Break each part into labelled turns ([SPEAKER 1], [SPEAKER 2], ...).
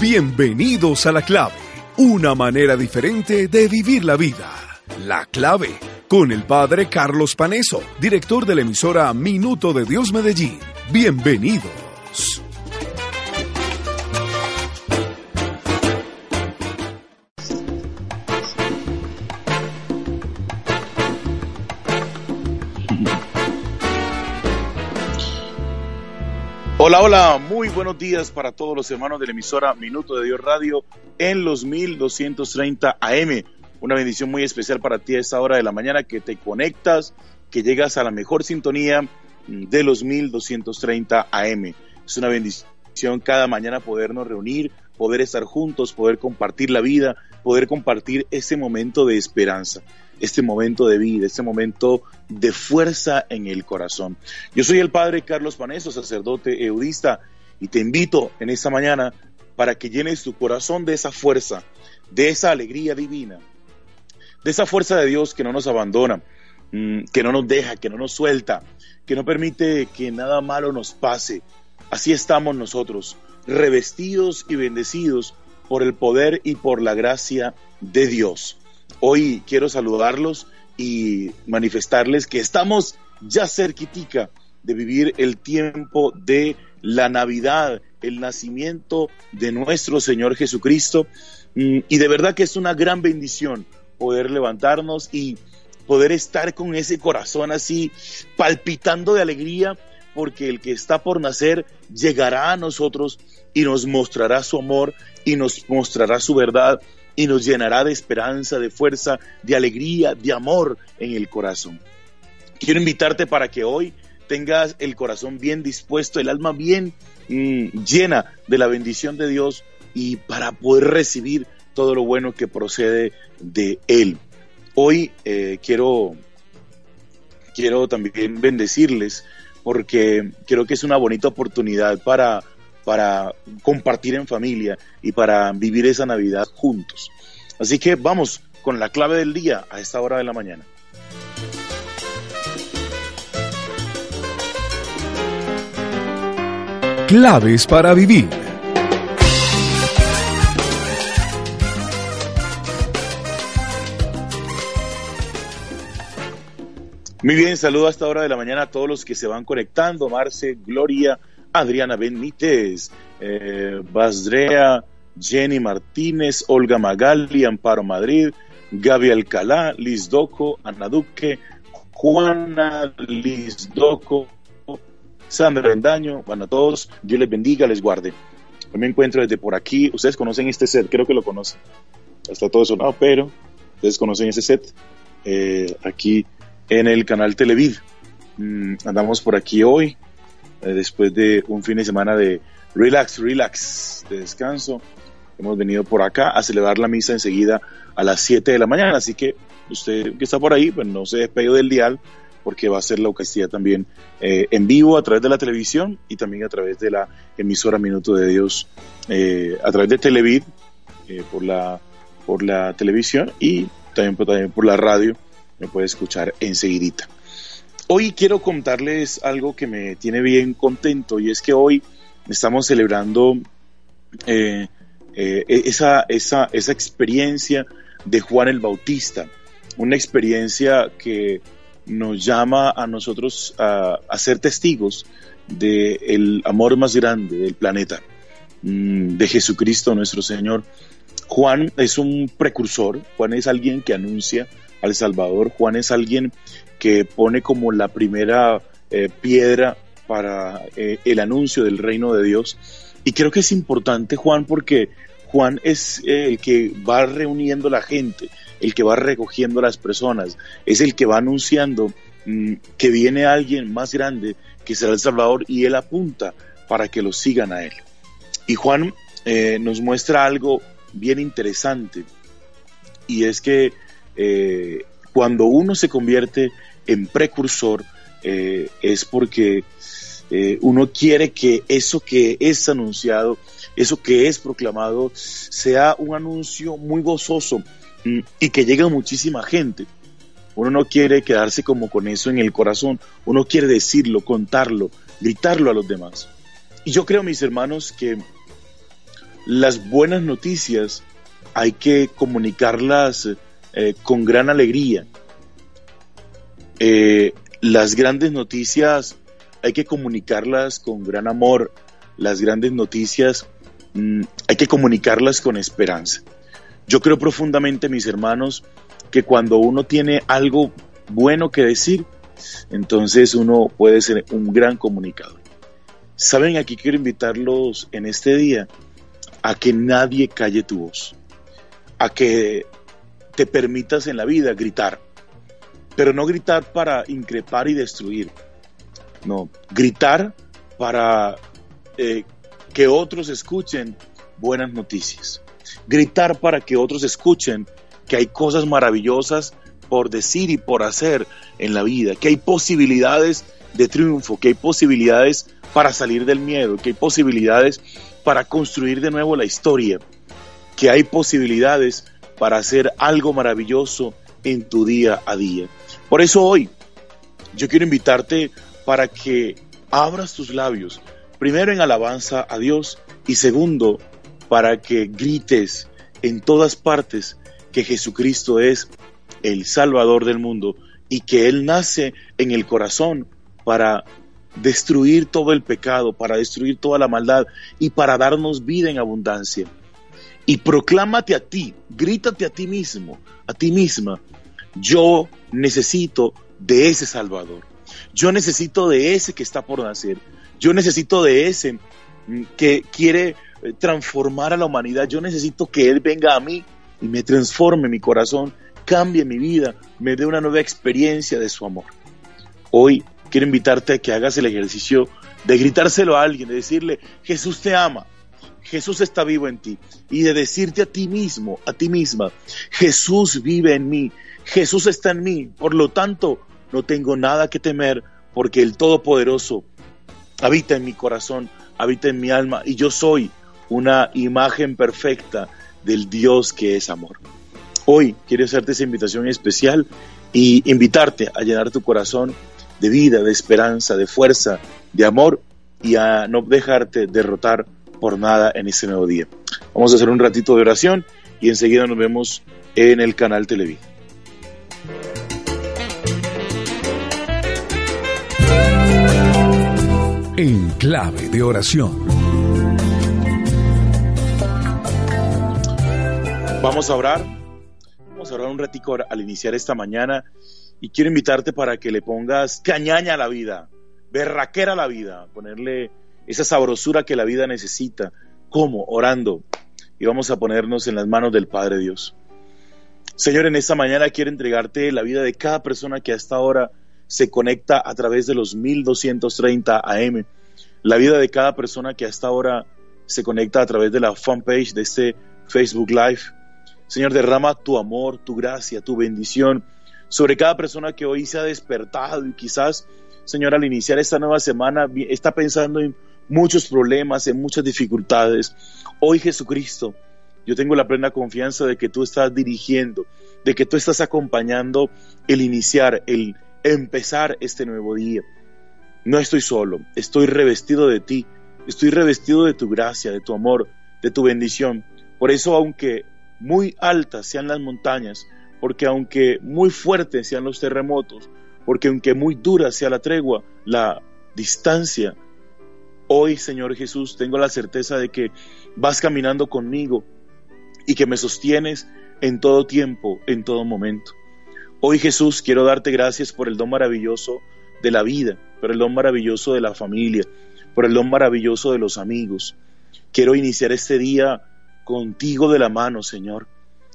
[SPEAKER 1] Bienvenidos a La Clave, una manera diferente de vivir la vida. La Clave, con el padre Carlos Paneso, director de la emisora Minuto de Dios Medellín. Bienvenidos.
[SPEAKER 2] Hola, hola, muy buenos días para todos los hermanos de la emisora Minuto de Dios Radio en los 1230 AM. Una bendición muy especial para ti a esta hora de la mañana que te conectas, que llegas a la mejor sintonía de los 1230 AM. Es una bendición cada mañana podernos reunir, poder estar juntos, poder compartir la vida, poder compartir ese momento de esperanza este momento de vida, este momento de fuerza en el corazón. Yo soy el Padre Carlos Paneso, sacerdote eudista, y te invito en esta mañana para que llenes tu corazón de esa fuerza, de esa alegría divina, de esa fuerza de Dios que no nos abandona, mm, que no nos deja, que no nos suelta, que no permite que nada malo nos pase. Así estamos nosotros, revestidos y bendecidos por el poder y por la gracia de Dios. Hoy quiero saludarlos y manifestarles que estamos ya cerquitica de vivir el tiempo de la Navidad, el nacimiento de nuestro Señor Jesucristo. Mm, y de verdad que es una gran bendición poder levantarnos y poder estar con ese corazón así palpitando de alegría porque el que está por nacer llegará a nosotros y nos mostrará su amor y nos mostrará su verdad y nos llenará de esperanza, de fuerza, de alegría, de amor en el corazón. Quiero invitarte para que hoy tengas el corazón bien dispuesto, el alma bien mm, llena de la bendición de Dios y para poder recibir todo lo bueno que procede de Él. Hoy eh, quiero, quiero también bendecirles porque creo que es una bonita oportunidad para para compartir en familia y para vivir esa Navidad juntos. Así que vamos con la clave del día a esta hora de la mañana.
[SPEAKER 1] Claves para vivir.
[SPEAKER 2] Muy bien, saludo a esta hora de la mañana a todos los que se van conectando. Marce, Gloria, Adriana Benítez, eh, Basdrea, Jenny Martínez, Olga Magali, Amparo Madrid, Gaby Alcalá, Liz Doco, Ana Duque, Juana Liz Doco, Sandra Rendaño, bueno, a todos, Dios les bendiga, les guarde. Me encuentro desde por aquí, ustedes conocen este set, creo que lo conocen, está todo sonado, pero ustedes conocen este set, eh, aquí en el canal Televid. Mm, andamos por aquí hoy, eh, después de un fin de semana de relax, relax, de descanso. Hemos venido por acá a celebrar la misa enseguida a las 7 de la mañana, así que usted que está por ahí, pues no se despegue del dial porque va a ser la Eucaristía también eh, en vivo a través de la televisión y también a través de la emisora Minuto de Dios, eh, a través de Televid, por, la, por la televisión y también, también por la radio, me puede escuchar enseguidita. Hoy quiero contarles algo que me tiene bien contento y es que hoy estamos celebrando eh, eh, esa, esa, esa experiencia de Juan el Bautista, una experiencia que nos llama a nosotros a, ser testigos del amor más grande del planeta, mm, de Jesucristo nuestro Señor. Juan es un precursor, Juan es alguien que anuncia al Salvador, Juan es alguien que pone como la primera eh, piedra para eh, el anuncio del reino de Dios. Y creo que es importante, Juan, porque Juan es eh, el que va reuniendo la gente, el que va recogiendo a las personas, es el que va anunciando mm, que viene alguien más grande que será el Salvador y él apunta para que lo sigan a él. Y Juan nos muestra algo bien interesante y es que cuando uno se convierte en precursor eh, es porque eh, uno quiere que eso que es anunciado, eso que es proclamado, sea un anuncio muy gozoso mm, y que llegue a muchísima gente. Uno no quiere quedarse como con eso en el corazón, uno quiere decirlo, contarlo, gritarlo a los demás. Y yo creo, mis hermanos, que las buenas noticias hay que comunicarlas eh, con gran alegría. Eh, las grandes noticias hay que comunicarlas con gran amor. Las grandes noticias mm, hay que comunicarlas con esperanza. Yo creo profundamente, mis hermanos, que cuando uno tiene algo bueno que decir, entonces uno puede ser un gran comunicador. Saben, aquí quiero invitarlos en este día a que nadie calle tu voz, a que te permitas en la vida gritar, pero no gritar para increpar y destruir, no, gritar para eh, que otros escuchen buenas noticias, gritar para que otros escuchen que hay cosas maravillosas por decir y por hacer en la vida, que hay posibilidades de triunfo, que hay posibilidades para salir del miedo, que hay posibilidades para construir de nuevo la historia, que hay posibilidades para hacer algo maravilloso en tu día a día. Por eso hoy yo quiero invitarte para que abras tus labios, primero en alabanza a Dios y segundo, para que grites en todas partes que Jesucristo es el Salvador del mundo y que Él nace en el corazón para destruir todo el pecado, para destruir toda la maldad y para darnos vida en abundancia. Y proclámate a ti, grítate a ti mismo, a ti misma, yo necesito de ese Salvador. Yo necesito de ese que está por nacer. Yo necesito de ese mm, que quiere eh, transformar a la humanidad. Yo necesito que Él venga a mí y me transforme mi corazón, cambie mi vida, me dé una nueva experiencia de su amor. Hoy quiero invitarte a que hagas el ejercicio de gritárselo a alguien, de decirle, Jesús te ama, Jesús está vivo en ti, y de decirte a ti mismo, a ti misma, Jesús vive en mí, Jesús está en mí, por lo tanto, no tengo nada que temer, porque el Todopoderoso habita en mi corazón, habita en mi alma, y yo soy una imagen perfecta del Dios que es amor. Hoy quiero hacerte esa invitación especial y invitarte a llenar tu corazón de vida, de esperanza, de fuerza, de amor y a no dejarte derrotar por nada en ese nuevo día. Vamos a hacer un ratito de oración y enseguida nos vemos en el canal Televid.
[SPEAKER 1] En clave de oración.
[SPEAKER 2] Vamos a orar. Vamos a orar un ratico al iniciar esta mañana y quiero invitarte para que le pongas cañaña a la vida, berraquera a la vida, ponerle esa sabrosura que la vida necesita. ¿Cómo? Orando. Y vamos a ponernos en las manos del Padre Dios. Señor, en esta mañana quiero entregarte la vida de cada persona que hasta ahora se conecta a través de los 1230 AM. La vida de cada persona que hasta ahora se conecta a través de la fanpage de este Facebook Live. Señor, derrama tu amor, tu gracia, tu bendición sobre cada persona que hoy se ha despertado y quizás, Señor, al iniciar esta nueva semana está pensando en muchos problemas, en muchas dificultades. Hoy Jesucristo, yo tengo la plena confianza de que tú estás dirigiendo, de que tú estás acompañando el iniciar, el empezar este nuevo día. No estoy solo, estoy revestido de ti, estoy revestido de tu gracia, de tu amor, de tu bendición. Por eso, aunque muy altas sean las montañas, porque aunque muy fuertes sean los terremotos, porque aunque muy dura sea la tregua, la distancia, hoy Señor Jesús tengo la certeza de que vas caminando conmigo y que me sostienes en todo tiempo, en todo momento. Hoy Jesús quiero darte gracias por el don maravilloso de la vida, por el don maravilloso de la familia, por el don maravilloso de los amigos. Quiero iniciar este día contigo de la mano, Señor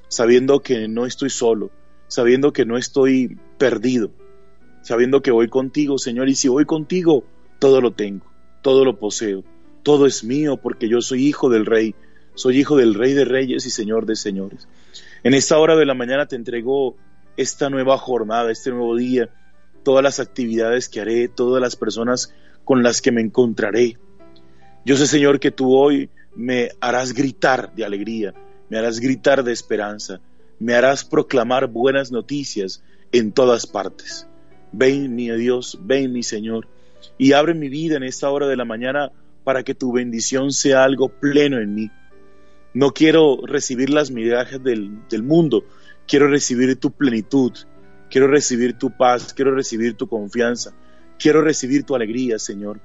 [SPEAKER 2] sabiendo que no estoy solo, sabiendo que no estoy perdido, sabiendo que voy contigo, Señor, y si voy contigo, todo lo tengo, todo lo poseo, todo es mío porque yo soy hijo del Rey, soy hijo del Rey de Reyes y Señor de Señores. En esta hora de la mañana te entrego esta nueva jornada, este nuevo día, todas las actividades que haré, todas las personas con las que me encontraré. Yo sé, Señor, que tú hoy me harás gritar de alegría, me harás gritar de esperanza, me harás proclamar buenas noticias en todas partes. Ven, mi Dios, ven, mi Señor, y abre mi vida en esta hora de la mañana para que tu bendición sea algo pleno en mí. No quiero recibir las migajas del, del mundo, quiero recibir tu plenitud, quiero recibir tu paz, quiero recibir tu confianza, quiero recibir tu alegría, Señor.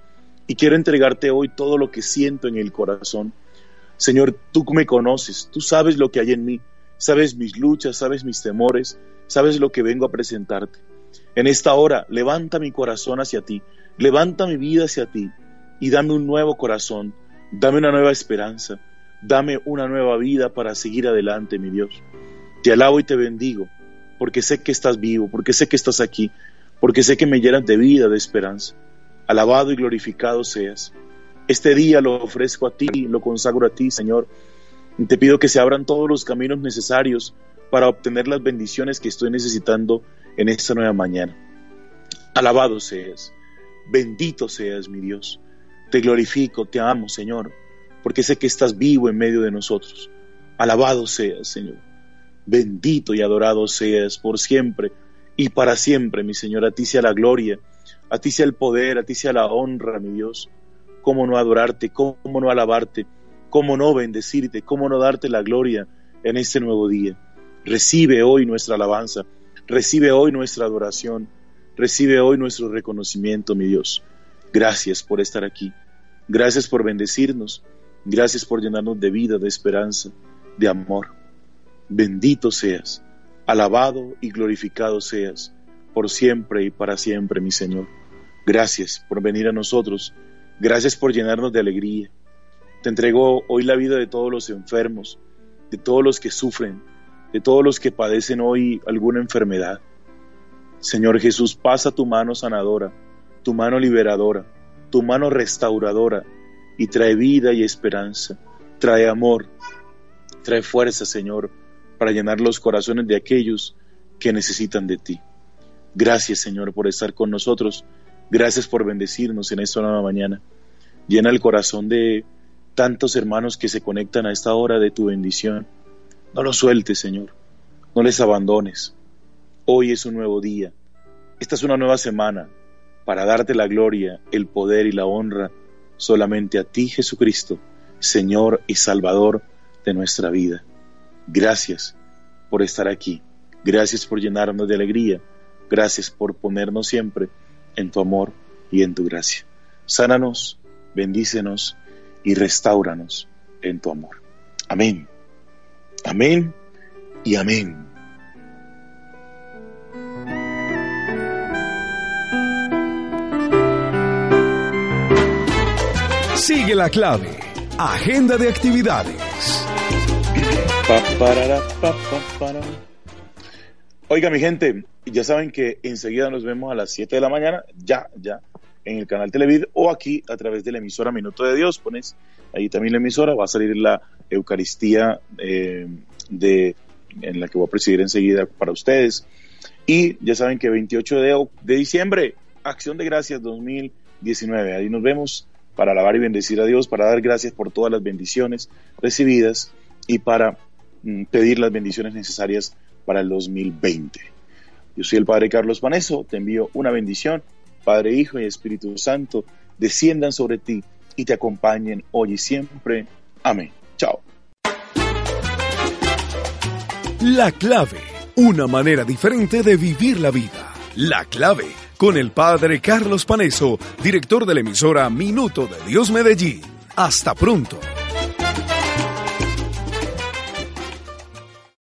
[SPEAKER 2] Y quiero entregarte hoy todo lo que siento en el corazón. Señor, tú me conoces, tú sabes lo que hay en mí, sabes mis luchas, sabes mis temores, sabes lo que vengo a presentarte. En esta hora, levanta mi corazón hacia ti, levanta mi vida hacia ti. Y dame un nuevo corazón, dame una nueva esperanza, dame una nueva vida para seguir adelante, mi Dios. Te alabo y te bendigo, porque sé que estás vivo, porque sé que estás aquí, porque sé que me llenas de vida, de esperanza. Alabado y glorificado seas. Este día lo ofrezco a ti, lo consagro a ti, Señor. Y te pido que se abran todos los caminos necesarios para obtener las bendiciones que estoy necesitando en esta nueva mañana. Alabado seas, bendito seas, mi Dios. Te glorifico, te amo, Señor, porque sé que estás vivo en medio de nosotros. Alabado seas, Señor. Bendito y adorado seas por siempre y para siempre, mi Señor. A ti sea la gloria, a ti sea el poder, a ti sea la honra, mi Dios. ¿Cómo no adorarte? ¿Cómo no alabarte? ¿Cómo no bendecirte? ¿Cómo no darte la gloria en este nuevo día? Recibe hoy nuestra alabanza, recibe hoy nuestra adoración, recibe hoy nuestro reconocimiento, mi Dios. Gracias por estar aquí. Gracias por bendecirnos. Gracias por llenarnos de vida, de esperanza, de amor. Bendito seas, alabado y glorificado seas, por siempre y para siempre, mi Señor. Gracias por venir a nosotros. Gracias por llenarnos de alegría. Te entrego hoy la vida de todos los enfermos, de todos los que sufren, de todos los que padecen hoy alguna enfermedad. Señor Jesús, pasa tu mano sanadora, tu mano liberadora, tu mano restauradora y trae vida y esperanza, trae amor, trae fuerza, Señor, para llenar los corazones de aquellos que necesitan de ti. Gracias, Señor, por estar con nosotros. Gracias por bendecirnos en esta nueva mañana. Llena el corazón de tantos hermanos que se conectan a esta hora de tu bendición. No los sueltes, Señor. No les abandones. Hoy es un nuevo día. Esta es una nueva semana para darte la gloria, el poder y la honra solamente a ti, Jesucristo, Señor y Salvador de nuestra vida. Gracias por estar aquí. Gracias por llenarnos de alegría. Gracias por ponernos siempre en tu amor y en tu gracia. Sánanos, bendícenos y restauranos en tu amor. Amén. Amén y amén.
[SPEAKER 1] Sigue la clave. Agenda de actividades.
[SPEAKER 2] Oiga, mi gente, ya saben que enseguida nos vemos a las 7 de la mañana, ya, ya, en el canal Televid o aquí a través de la emisora Minuto de Dios. Pones ahí también la emisora, va a salir la Eucaristía eh, de, en la que voy a presidir enseguida para ustedes. Y ya saben que 28 de, de diciembre, Acción de Gracias 2019. Ahí nos vemos para alabar y bendecir a Dios, para dar gracias por todas las bendiciones recibidas y para pedir las bendiciones necesarias para el 2020. Yo soy el Padre Carlos Paneso, te envío una bendición, Padre, Hijo y Espíritu Santo, desciendan sobre ti y te acompañen hoy y siempre. Amén. Chao.
[SPEAKER 1] La clave, una manera diferente de vivir la vida. La clave, con el Padre Carlos Paneso, director de la emisora Minuto de Dios Medellín. Hasta pronto.